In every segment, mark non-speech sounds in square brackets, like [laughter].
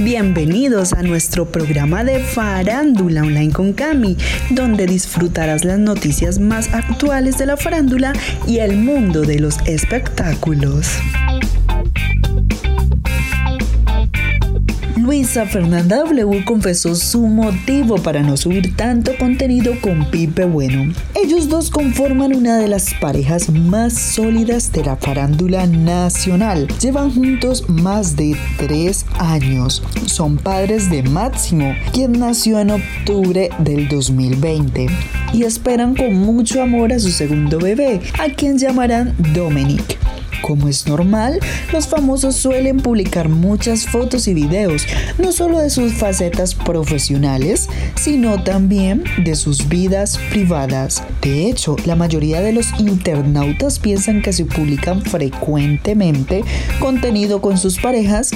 Bienvenidos a nuestro programa de Farándula Online con Cami, donde disfrutarás las noticias más actuales de la farándula y el mundo de los espectáculos. Luisa Fernanda W confesó su motivo para no subir tanto contenido con Pipe Bueno. Ellos dos conforman una de las parejas más sólidas de la farándula nacional. Llevan juntos más de tres años. Son padres de Máximo, quien nació en octubre del 2020. Y esperan con mucho amor a su segundo bebé, a quien llamarán Dominic. Como es normal, los famosos suelen publicar muchas fotos y videos, no solo de sus facetas profesionales, sino también de sus vidas privadas. De hecho, la mayoría de los internautas piensan que si publican frecuentemente contenido con sus parejas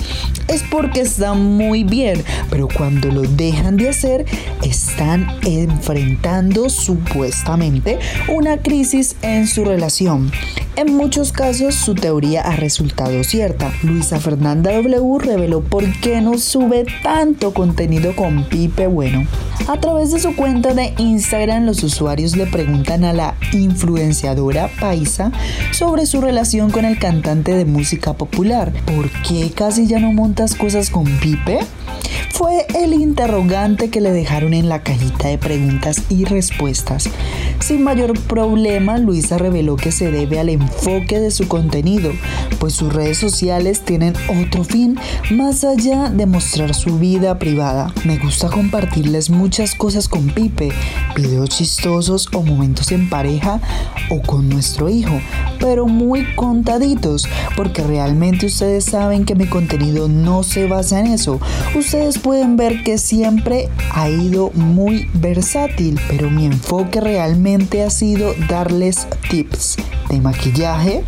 es porque están muy bien, pero cuando lo dejan de hacer, están enfrentando supuestamente una crisis en su relación. En muchos casos su teoría ha resultado cierta. Luisa Fernanda W reveló por qué no sube tanto contenido con Pipe Bueno. A través de su cuenta de Instagram los usuarios le preguntan a la influenciadora Paisa sobre su relación con el cantante de música popular. ¿Por qué casi ya no montas cosas con Pipe? Fue el interrogante que le dejaron en la cajita de preguntas y respuestas. Sin mayor problema, Luisa reveló que se debe al enfoque de su contenido, pues sus redes sociales tienen otro fin más allá de mostrar su vida privada. Me gusta compartirles muchas cosas con Pipe, videos chistosos o momentos en pareja o con nuestro hijo, pero muy contaditos, porque realmente ustedes saben que mi contenido no se basa en eso. Ustedes pueden ver que siempre ha ido muy versátil, pero mi enfoque realmente ha sido darles tips de maquillaje,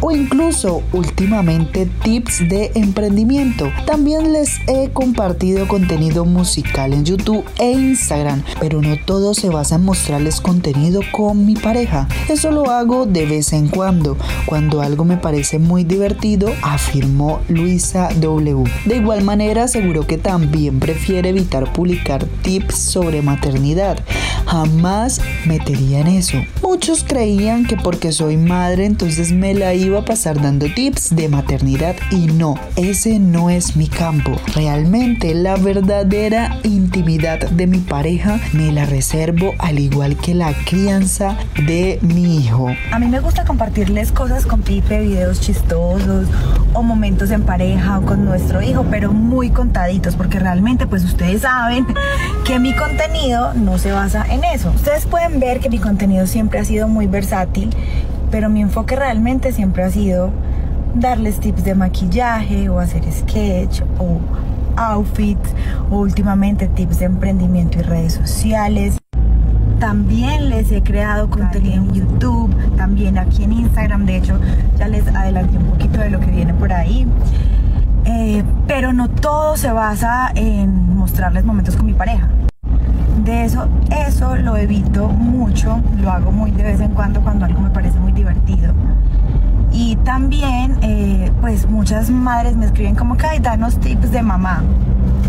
o incluso últimamente tips de emprendimiento. También les he compartido contenido musical en YouTube e Instagram, pero no todo se basa en mostrarles contenido con mi pareja. Eso lo hago de vez en cuando, cuando algo me parece muy divertido, afirmó Luisa W. De igual manera, aseguró que también prefiere evitar publicar tips sobre maternidad. Jamás metería en eso. Muchos creían que porque soy madre entonces me la iba a pasar dando tips de maternidad y no, ese no es mi campo. Realmente la verdadera intimidad de mi pareja me la reservo al igual que la crianza de mi hijo. A mí me gusta compartirles cosas con Pipe, videos chistosos o momentos en pareja o con nuestro hijo, pero muy contaditos porque realmente pues ustedes saben que mi contenido no se basa en eso. Ustedes pueden ver que mi contenido siempre ha sido muy versátil, pero mi enfoque realmente siempre ha sido darles tips de maquillaje o hacer sketch o outfits o últimamente tips de emprendimiento y redes sociales. También les he creado contenido en YouTube, también aquí en Instagram, de hecho ya les adelanté un poquito de lo que viene por ahí. Eh, pero no todo se basa en mostrarles momentos con mi pareja. De eso, eso lo evito mucho, lo hago muy de vez en cuando cuando algo me parece muy divertido. Y también, eh, pues muchas madres me escriben como que, ay, danos tips de mamá.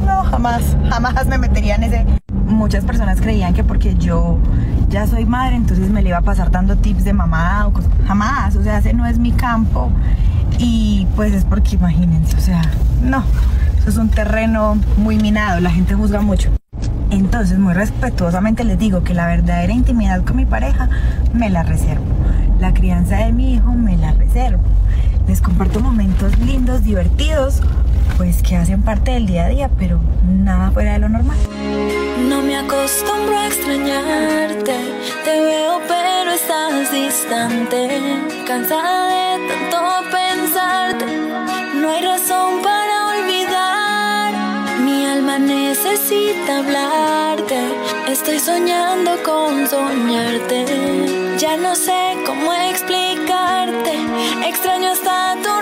No, jamás, jamás me metería en ese. Muchas personas creían que porque yo ya soy madre, entonces me le iba a pasar dando tips de mamá o cosas. Jamás, o sea, ese no es mi campo. Y pues es porque imagínense, o sea, no, eso es un terreno muy minado, la gente juzga mucho. Entonces, muy respetuosamente les digo que la verdadera intimidad con mi pareja me la reservo. La crianza de mi hijo me la reservo. Les comparto momentos lindos, divertidos, pues que hacen parte del día a día, pero nada fuera de lo normal. No me acostumbro a extrañarte, te veo pero estás distante, cansada de tanto pensarte, no hay razón para necesita hablarte, estoy soñando con soñarte, ya no sé cómo explicarte, extraño hasta tu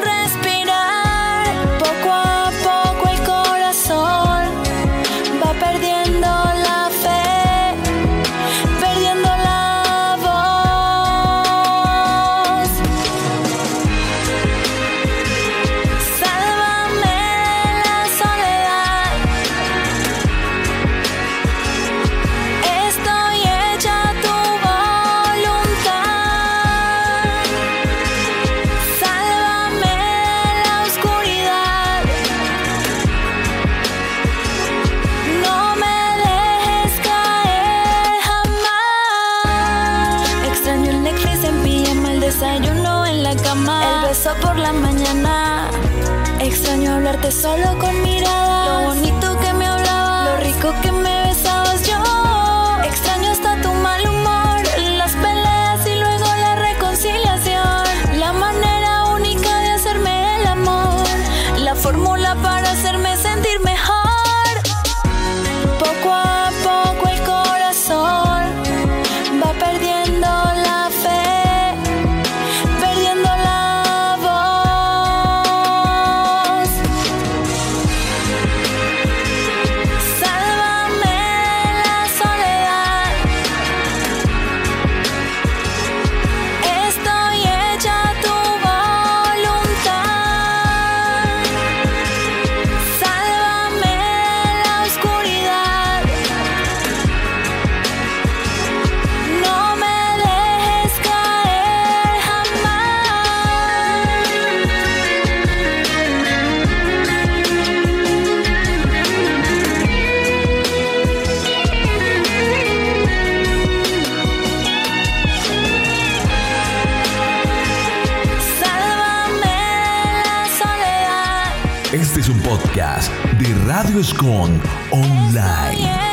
desayuno en la cama, el beso por la mañana. Extraño hablarte solo con mirada, lo bonito que me hablaba, lo rico que me de Radio Escon Estoy Online.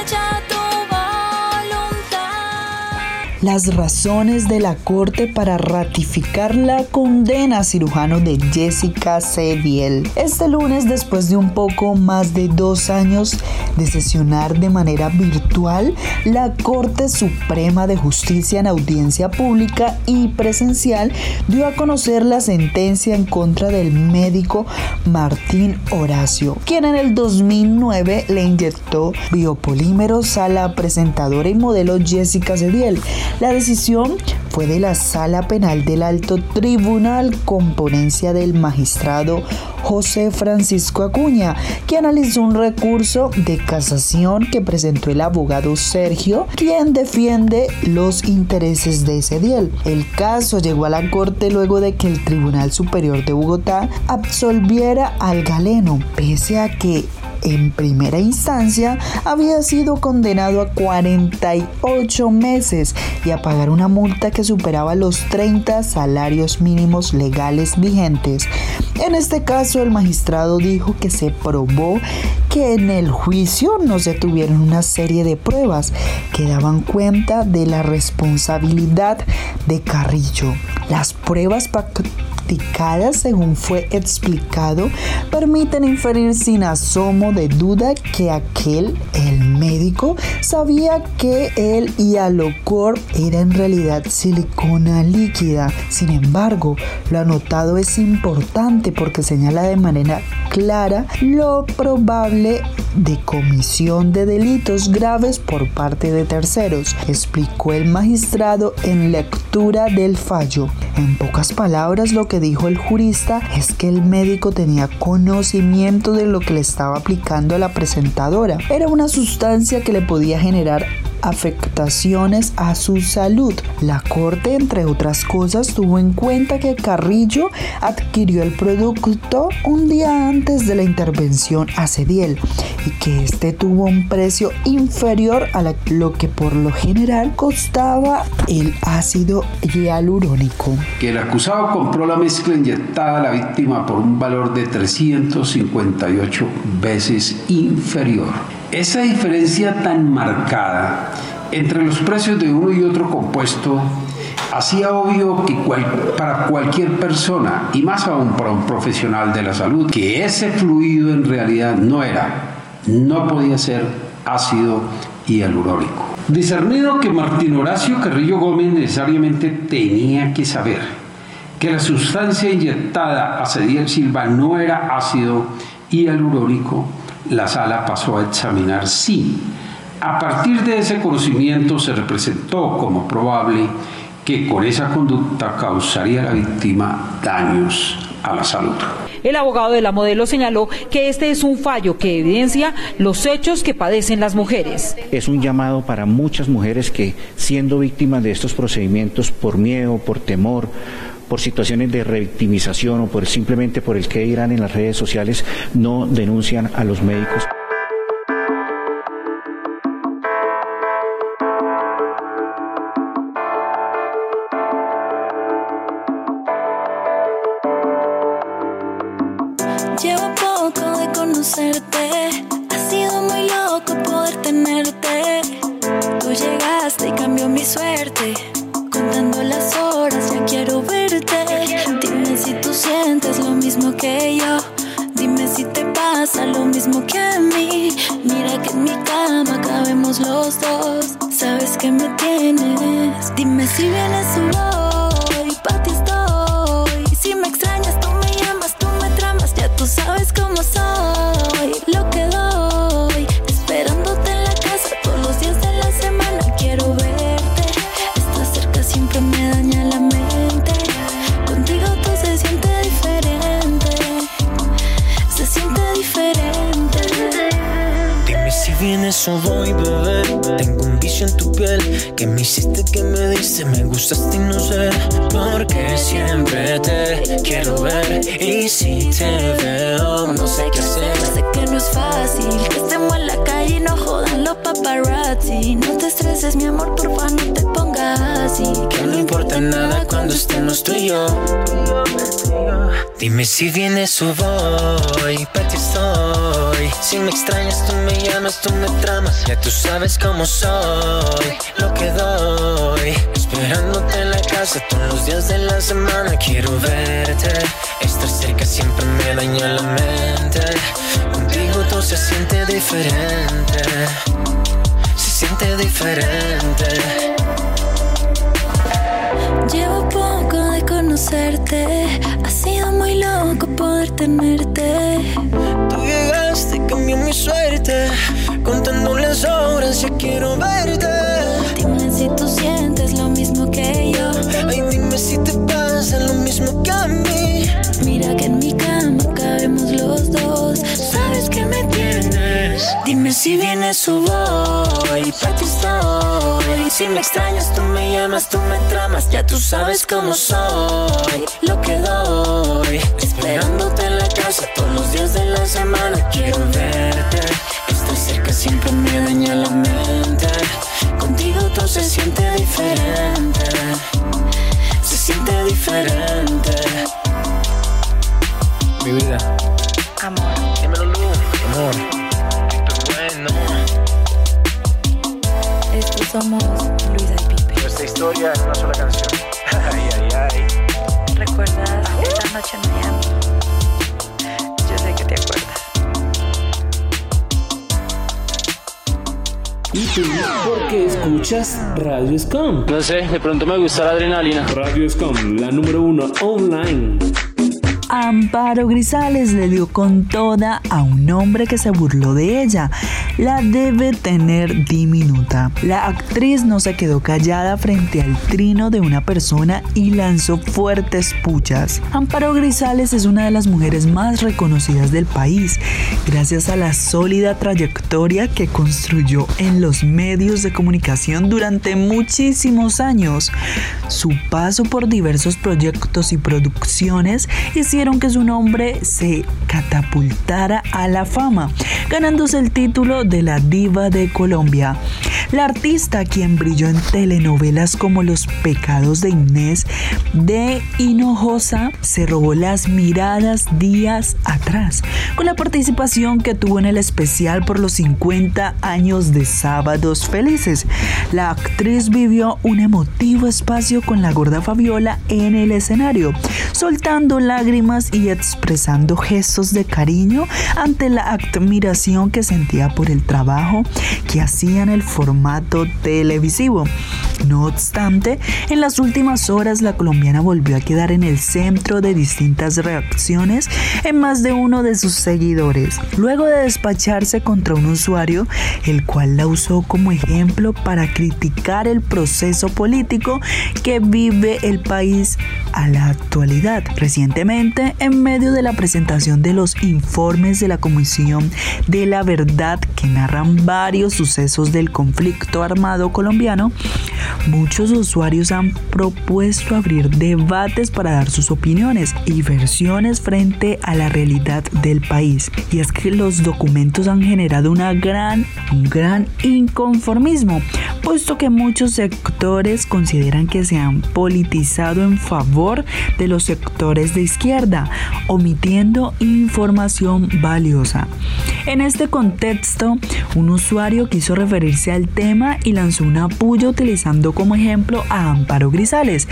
Las razones de la Corte para ratificar la condena a cirujano de Jessica Cediel. Este lunes, después de un poco más de dos años de sesionar de manera virtual, la Corte Suprema de Justicia en audiencia pública y presencial dio a conocer la sentencia en contra del médico Martín Horacio, quien en el 2009 le inyectó biopolímeros a la presentadora y modelo Jessica Cediel. La decisión fue de la Sala Penal del Alto Tribunal con ponencia del magistrado José Francisco Acuña, que analizó un recurso de casación que presentó el abogado Sergio, quien defiende los intereses de Cediel. El caso llegó a la corte luego de que el Tribunal Superior de Bogotá absolviera al galeno, pese a que en primera instancia había sido condenado a 48 meses y a pagar una multa que superaba los 30 salarios mínimos legales vigentes. En este caso, el magistrado dijo que se probó que en el juicio no se tuvieron una serie de pruebas que daban cuenta de la responsabilidad de Carrillo. Las pruebas según fue explicado, permiten inferir sin asomo de duda que aquel, el médico, sabía que el Hialocor era en realidad silicona líquida. Sin embargo, lo anotado es importante porque señala de manera lo probable de comisión de delitos graves por parte de terceros, explicó el magistrado en lectura del fallo. En pocas palabras, lo que dijo el jurista es que el médico tenía conocimiento de lo que le estaba aplicando a la presentadora. Era una sustancia que le podía generar afectaciones a su salud. La corte, entre otras cosas, tuvo en cuenta que Carrillo adquirió el producto un día antes de la intervención a Cediel y que este tuvo un precio inferior a lo que por lo general costaba el ácido hialurónico. que el acusado compró la mezcla inyectada a la víctima por un valor de 358 veces inferior. Esa diferencia tan marcada entre los precios de uno y otro compuesto hacía obvio que para cualquier persona, y más aún para un profesional de la salud, que ese fluido en realidad no era, no podía ser ácido hialurónico. Discernido que Martín Horacio Carrillo Gómez necesariamente tenía que saber que la sustancia inyectada a Cediel Silva no era ácido hialurónico, la sala pasó a examinar sí. A partir de ese conocimiento se representó como probable que con esa conducta causaría a la víctima daños a la salud. El abogado de la modelo señaló que este es un fallo que evidencia los hechos que padecen las mujeres. Es un llamado para muchas mujeres que, siendo víctimas de estos procedimientos por miedo, por temor, por situaciones de revictimización o por simplemente por el que dirán en las redes sociales, no denuncian a los médicos. Dime si vienes o voy, pa' ti estoy. Si me extrañas, tú me llamas, tú me tramas. Ya tú sabes cómo soy. Lo que doy, esperándote en la casa todos los días de la semana. Quiero verte. Estar cerca siempre me daña la mente. Contigo todo se siente diferente. Se siente diferente. Dime si vienes o voy, que me hiciste que me diste, me gustaste y no sé. Porque siempre te quiero ver. Y si te veo, no sé qué hacer. Sé que no es fácil que estemos en la calle y no jodan los paparazzi. No te estreses, mi amor, porfa, no te pongas así. Que no importa nada cuando estemos tú y yo. Dime si vienes o voy, pa' ti estoy. Si me extrañas, tú me llamas, tú me tramas. Ya tú sabes cómo soy, lo que doy. Esperándote en la casa todos los días de la semana. Quiero verte, estar cerca siempre me daña la mente. Contigo todo se siente diferente. Se siente diferente. Llevo poco conocerte, ha sido muy loco poder tenerte. Tú llegaste y cambió mi suerte. Contando las horas, ya quiero verte. Si vienes o voy, pa' ti estoy. Si me extrañas, tú me llamas, tú me tramas. Ya tú sabes cómo soy, lo que doy. Esperándote en la casa todos los días de la semana. Quiero verte, estar cerca siempre me daña la mente. Contigo todo se siente diferente. Se siente diferente. Mi vida. Somos Luisa y Pipe. Nuestra historia en una sola canción. [laughs] Ay, ay, ay. ¿Recuerdas esa noche en Miami? Yo sé que te acuerdas. ¿Y tú por qué escuchas Radio Scum? No sé, de pronto me gusta la adrenalina. Radio Scum, la número uno online. Amparo Grisales le dio con toda a un hombre que se burló de ella. La debe tener diminuta. La actriz no se quedó callada frente al trino de una persona y lanzó fuertes puchas. Amparo Grisales es una de las mujeres más reconocidas del país, gracias a la sólida trayectoria que construyó en los medios de comunicación durante muchísimos años. Su paso por diversos proyectos y producciones hicieron que su nombre se catapultara a la fama, ganándose el título de la diva de Colombia. La artista, quien brilló en telenovelas como Los pecados de Inés de Hinojosa, se robó las miradas días atrás, con la participación que tuvo en el especial por los 50 años de Sábados Felices. La actriz vivió un emotivo espacio con la gorda Fabiola en el escenario, soltando lágrimas y expresando gestos de cariño ante la admiración que sentía por el trabajo que hacía en el formato televisivo. No obstante, en las últimas horas la colombiana volvió a quedar en el centro de distintas reacciones en más de uno de sus seguidores, luego de despacharse contra un usuario, el cual la usó como ejemplo para criticar el proceso político que vive el país a la actualidad. Recientemente, en medio de la presentación de los informes de la Comisión de la Verdad que narran varios sucesos del conflicto, armado colombiano, muchos usuarios han propuesto abrir debates para dar sus opiniones y versiones frente a la realidad del país. Y es que los documentos han generado una gran, un gran inconformismo, puesto que muchos sectores consideran que se han politizado en favor de los sectores de izquierda, omitiendo información valiosa. En este contexto, un usuario quiso referirse al tema y lanzó una puya utilizando como ejemplo a Amparo Grisales,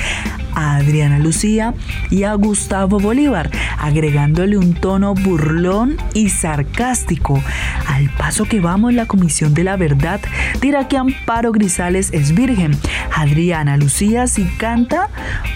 a Adriana Lucía y a Gustavo Bolívar, agregándole un tono burlón y sarcástico. Al paso que vamos, la Comisión de la Verdad dirá que Amparo Grisales es virgen, Adriana Lucía si canta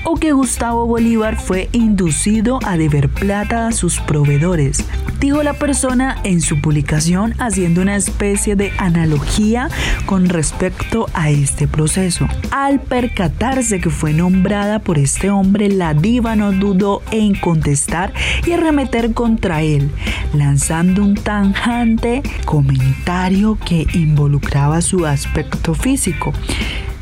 o que Gustavo Bolívar fue inducido a deber plata a sus proveedores. Dijo la persona en su publicación haciendo una especie de analogía con respecto a este proceso. Al percatarse que fue nombrada por este hombre, la diva no dudó en contestar y arremeter contra él, lanzando un tanjante comentario que involucraba su aspecto físico.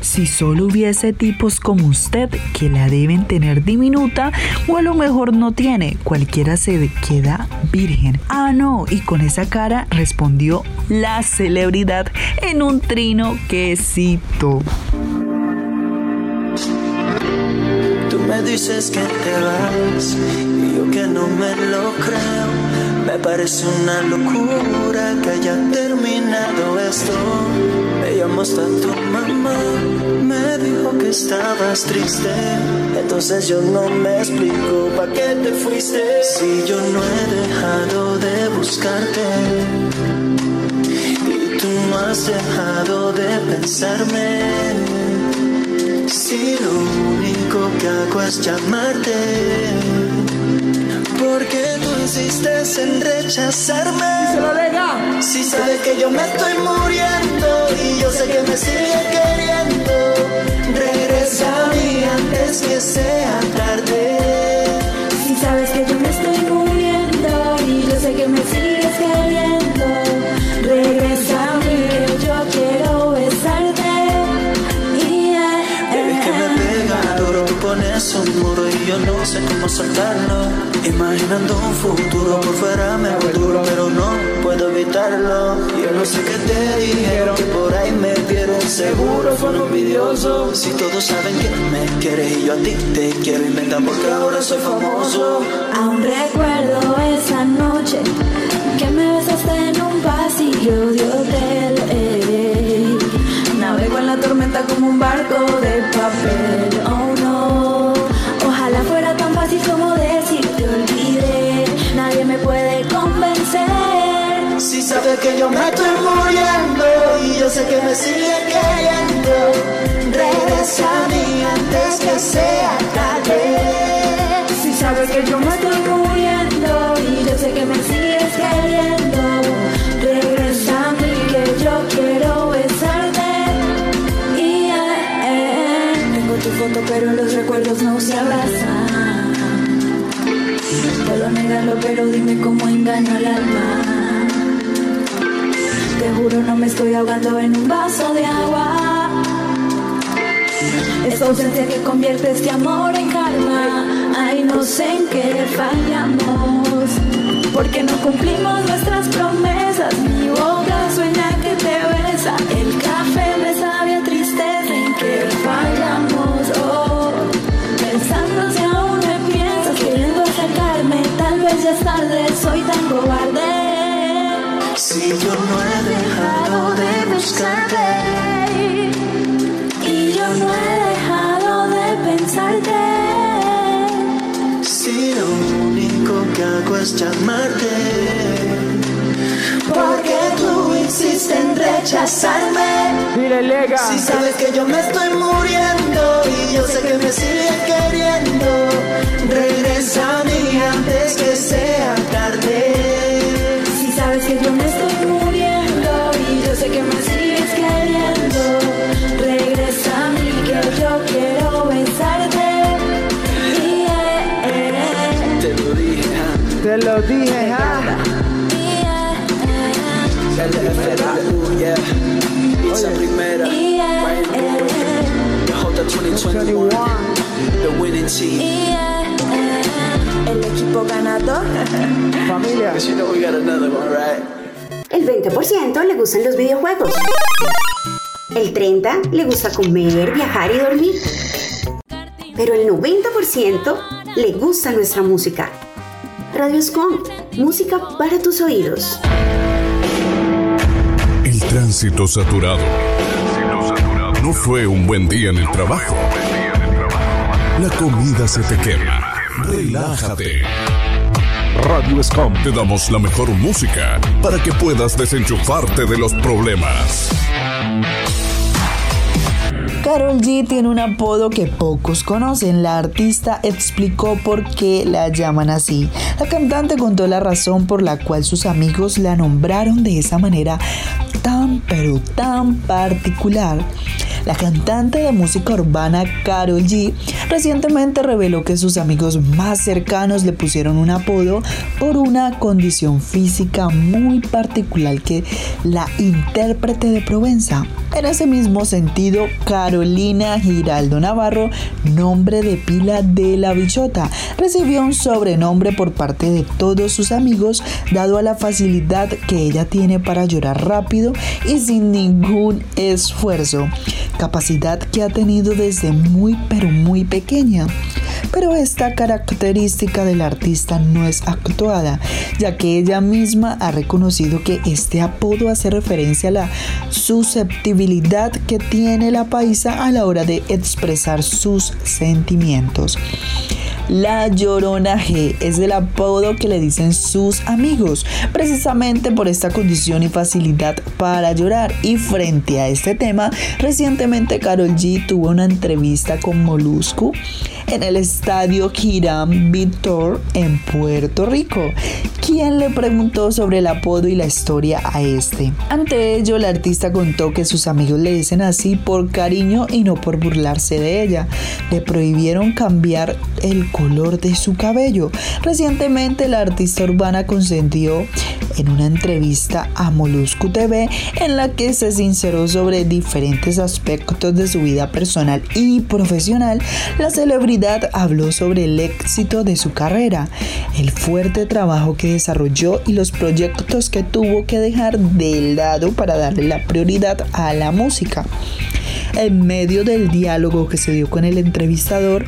Si solo hubiese tipos como usted que la deben tener diminuta o a lo mejor no tiene, cualquiera se queda virgen. Ah, no, y con esa cara respondió la celebridad en un trino quesito. Tú dices que te vas y yo que no me lo creo. Me parece una locura que haya terminado esto. Me llamó hasta tu mamá, me dijo que estabas triste. Entonces yo no me explico para qué te fuiste. Si yo no he dejado de buscarte y tú no has dejado de pensarme. Si lo que hago es llamarte. Porque tú insistes en rechazarme. Si sabes que yo me estoy muriendo y yo sé que me sigue queriendo. Regresa a mí antes que sea tarde. Si sabes que yo me estoy muriendo yo no sé cómo soltarlo. Imaginando un futuro por fuera me duro, pero no puedo evitarlo. Yo no sé qué te dijeron, que por ahí me vieron seguro, son envidiosos. Si todos saben que me quieres y yo a ti te quiero inventar porque ahora soy famoso. Aún recuerdo esa noche que me besaste en un pasillo de hotel. eh. Navego en la tormenta como un barco de papel. Oh no, ojalá fuera tan fácil como decir te olvidé. Nadie me puede convencer. Si sabes que yo me estoy muriendo y yo sé que me sigue queriendo. Regresa a mí antes que sea tarde. Si sabes que yo me estoy muriendo pero los recuerdos no se abrazan. Puedo negarlo pero dime cómo engaño al alma. Te juro no me estoy ahogando en un vaso de agua. Es ausencia que convierte este amor en calma. Ay, no sé en qué fallamos. Porque no cumplimos nuestras promesas. Mi boca sueña que te besa. El Si yo no he dejado de buscarte. Y yo no he dejado de pensarte. Si lo único que hago es llamarte. Porque tú insistes en rechazarme. Si sabes que yo me estoy muriendo y yo sé que me sigues queriendo. Regresa a mí antes que sea tarde. Antes. Te lo dije, ja. y. LFW, yeah. esa primera. The 2021, the winning team. El? El 20% le gustan los videojuegos. El 30% le gusta comer, viajar y dormir. Pero el 90% le gusta nuestra música. Radio Scom, música para tus oídos. El tránsito saturado. No fue un buen día en el trabajo. La comida se te quema. Relájate. Radio Scom te damos la mejor música para que puedas desenchufarte de los problemas. Carol G tiene un apodo que pocos conocen. La artista explicó por qué la llaman así. La cantante contó la razón por la cual sus amigos la nombraron de esa manera tan pero tan particular. La cantante de música urbana Carol G recientemente reveló que sus amigos más cercanos le pusieron un apodo por una condición física muy particular que la intérprete de Provenza. En ese mismo sentido, Carolina Giraldo Navarro, nombre de pila de la bichota, recibió un sobrenombre por parte de todos sus amigos dado a la facilidad que ella tiene para llorar rápido y sin ningún esfuerzo capacidad que ha tenido desde muy pero muy pequeña. Pero esta característica del artista no es actuada, ya que ella misma ha reconocido que este apodo hace referencia a la susceptibilidad que tiene la paisa a la hora de expresar sus sentimientos. La Llorona G es el apodo que le dicen sus amigos, precisamente por esta condición y facilidad para llorar. Y frente a este tema, recientemente Carol G tuvo una entrevista con Molusco en el estadio Hiram Victor en Puerto Rico, quien le preguntó sobre el apodo y la historia a este. Ante ello, la artista contó que sus amigos le dicen así por cariño y no por burlarse de ella. Le prohibieron cambiar el color de su cabello. Recientemente, la artista urbana consentió en una entrevista a Molusco TV en la que se sinceró sobre diferentes aspectos de su vida personal y profesional. La celebridad habló sobre el éxito de su carrera, el fuerte trabajo que desarrolló y los proyectos que tuvo que dejar de lado para darle la prioridad a la música. En medio del diálogo que se dio con el entrevistador,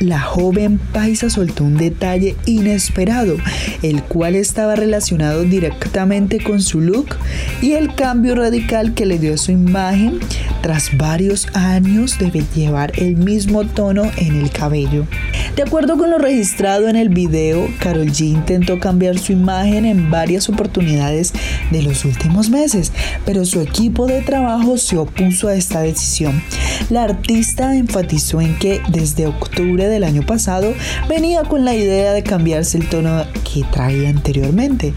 la joven paisa soltó un detalle inesperado, el cual estaba relacionado directamente con su look y el cambio radical que le dio a su imagen tras varios años de llevar el mismo tono en el cabello. De acuerdo con lo registrado en el video, Carol G intentó cambiar su imagen en varias oportunidades de los últimos meses, pero su equipo de trabajo se opuso a esta decisión. La artista enfatizó en que desde octubre del año pasado venía con la idea de cambiarse el tono que traía anteriormente,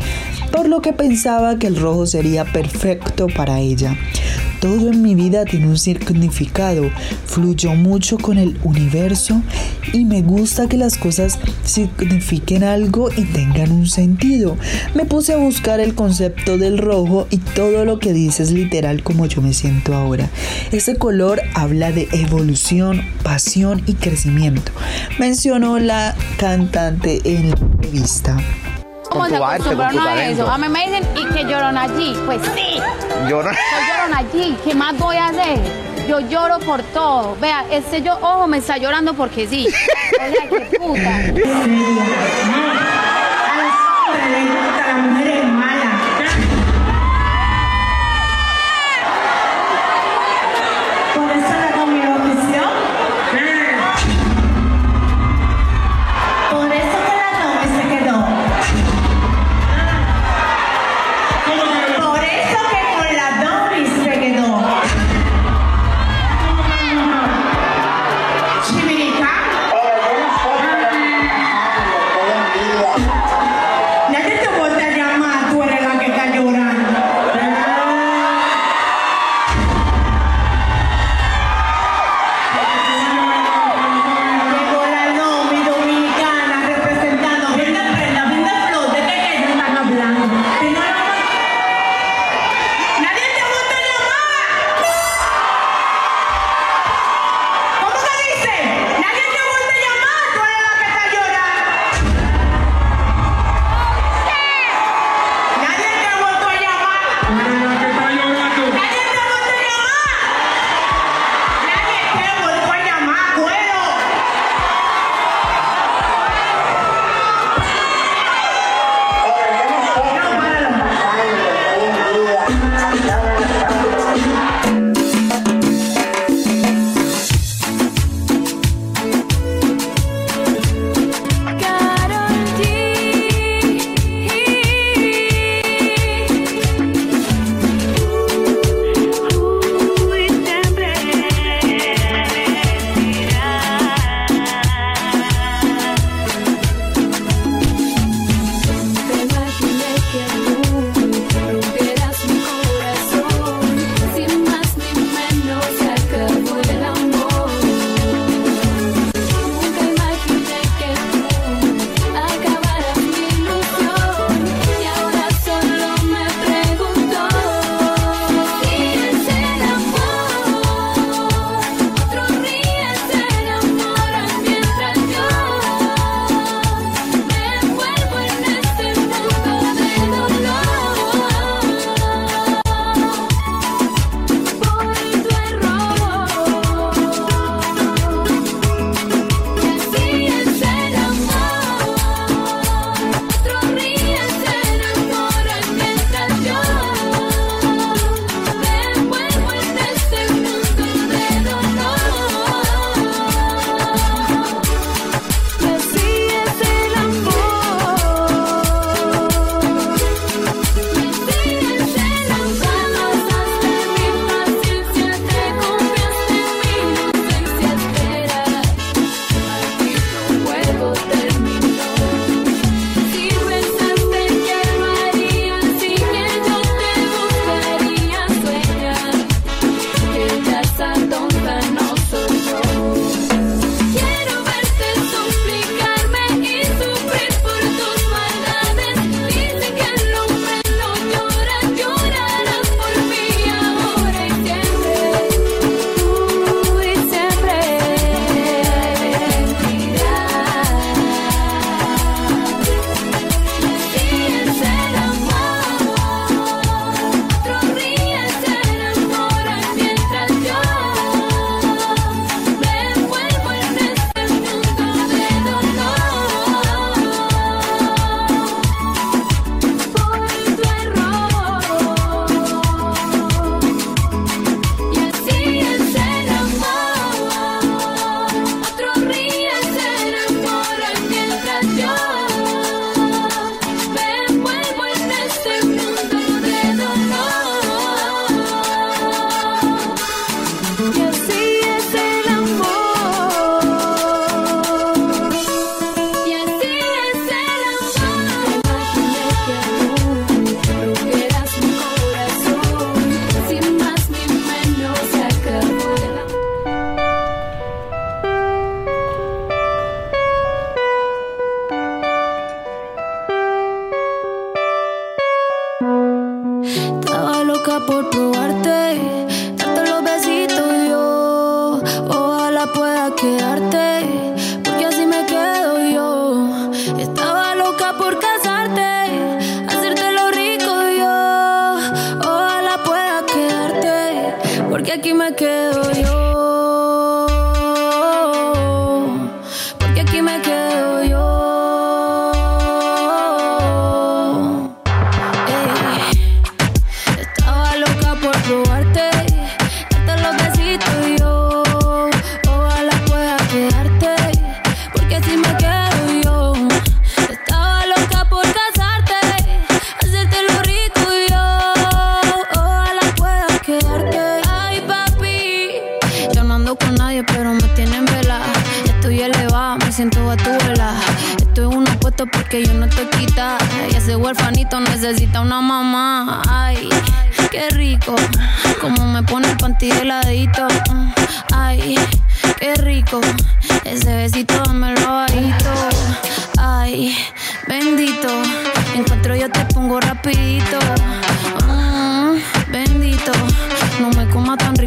por lo que pensaba que el rojo sería perfecto para ella. Todo en mi vida tiene un significado, fluyo mucho con el universo y me gusta que las cosas signifiquen algo y tengan un sentido. Me puse a buscar el concepto del rojo y todo lo que dice es literal como yo me siento ahora. Ese color habla de evolución, pasión y crecimiento, mencionó la cantante en la entrevista. ¿Cómo se acostumbraron a eso? A mí me dicen, ¿y que lloran allí? Pues sí. ¿Lloran? Yo lloran allí. ¿Qué más voy a hacer? Yo lloro por todo. Vea, este yo, ojo, me está llorando porque sí. [laughs] O sea, qué puta.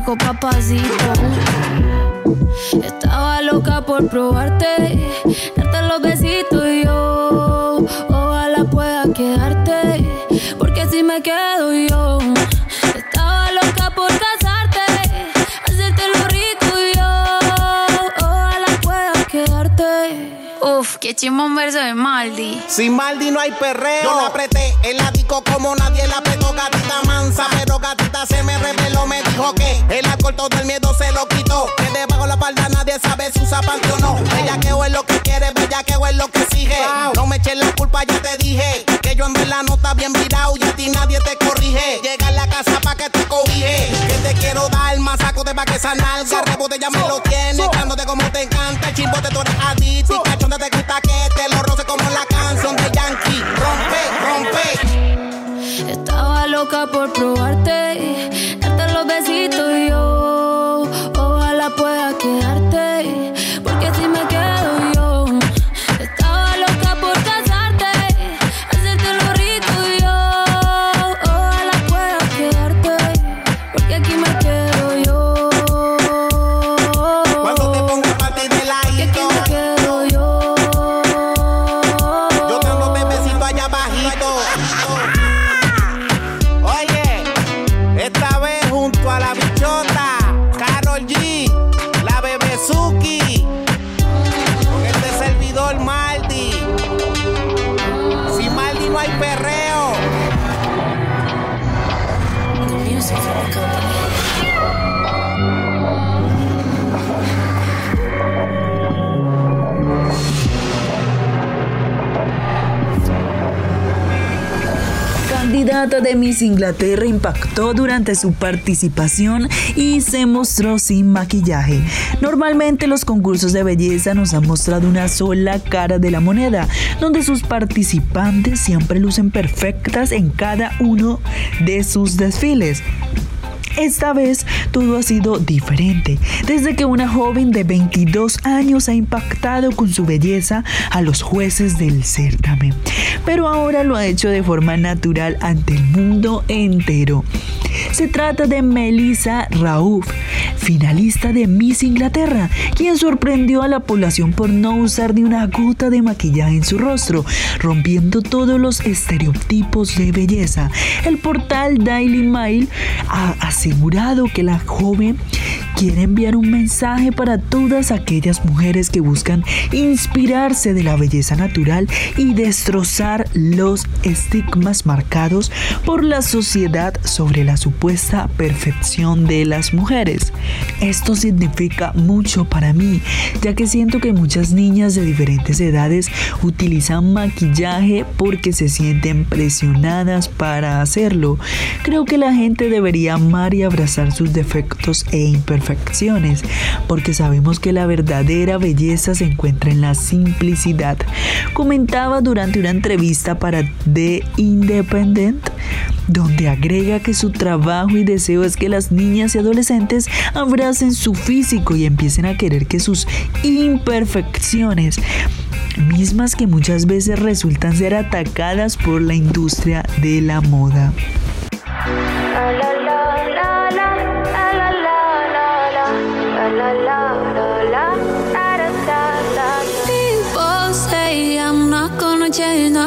Rico, papacito. Estaba loca por probarte, darte los besitos yo. Ojalá pueda quedarte, porque si me quedo yo. Qué chimón verso de Maldi. Sin Maldi no hay perreo. Yo la apreté el disco como nadie la apretó, gatita mansa. Pero gatita se me reveló, me dijo que el alcohol todo el miedo se lo quitó. Que debajo la falda nadie sabe si usa panty o no. Ella que es lo que quiere, bella que es lo que sigue. No me eches la culpa, ya te dije. Que yo en verdad no está bien virado y a ti nadie te corrige. Llega a la casa pa' que te cobije. Que te quiero dar más saco de pa' que esa nalga. Rebote ya me lo tiene. Cándote como te encanta. El chimbote tú eres adicto. Y cachonde te gusta loca Inglaterra impactó durante su participación y se mostró sin maquillaje. Normalmente los concursos de belleza nos han mostrado una sola cara de la moneda, donde sus participantes siempre lucen perfectas en cada uno de sus desfiles. Esta vez todo ha sido diferente, desde que una joven de 22 años ha impactado con su belleza a los jueces del certamen, pero ahora lo ha hecho de forma natural ante el mundo entero. Se trata de Melissa Rauf, finalista de Miss Inglaterra, quien sorprendió a la población por no usar ni una gota de maquillaje en su rostro, rompiendo todos los estereotipos de belleza. El portal Daily Mail ha asegurado que la joven quiere enviar un mensaje para todas aquellas mujeres que buscan inspirarse de la belleza natural y destrozar los estigmas marcados por la sociedad sobre la supuesta perfección de las mujeres. Esto significa mucho para mí, ya que siento que muchas niñas de diferentes edades utilizan maquillaje porque se sienten presionadas para hacerlo. Creo que la gente debería amar y abrazar sus defectos e imperfecciones, porque sabemos que la verdadera belleza se encuentra en la simplicidad. Comentaba durante una entrevista para The Independent, donde agrega que su trabajo y deseo es que las niñas y adolescentes abracen su físico y empiecen a querer que sus imperfecciones mismas que muchas veces resultan ser atacadas por la industria de la moda.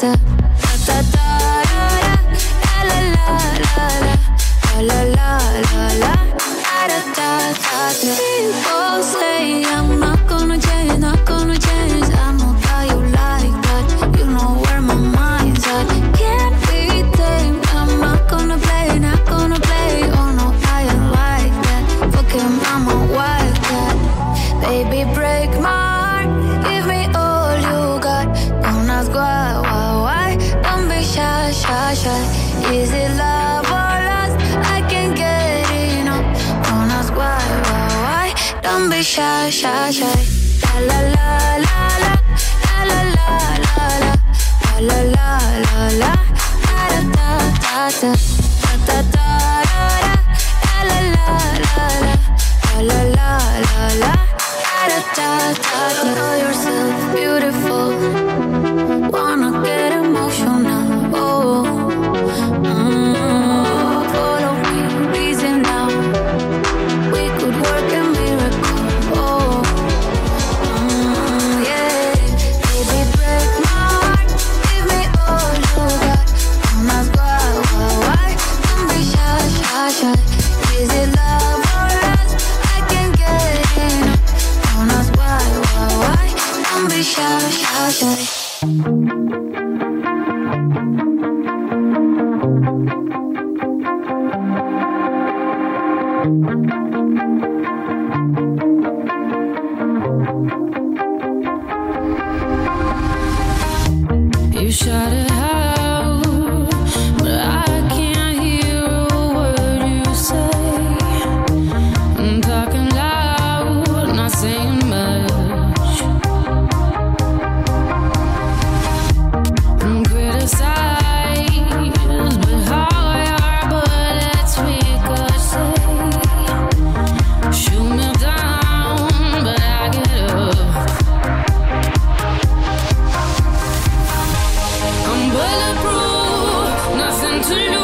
ta 下下下。to lose.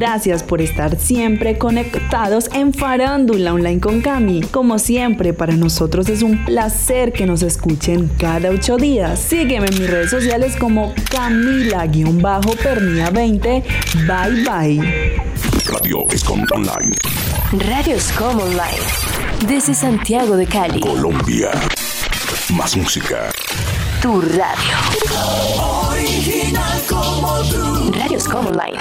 Gracias por estar siempre conectados en Farándula Online con Cami. Como siempre, para nosotros es un placer que nos escuchen cada ocho días. Sígueme en mis redes sociales como Camila-Pernía20. Bye bye. Radio Escom Online. Radio Scom Online. Desde Santiago de Cali. Colombia. Más música. Tu radio. Original como tú. Radio Scom Online.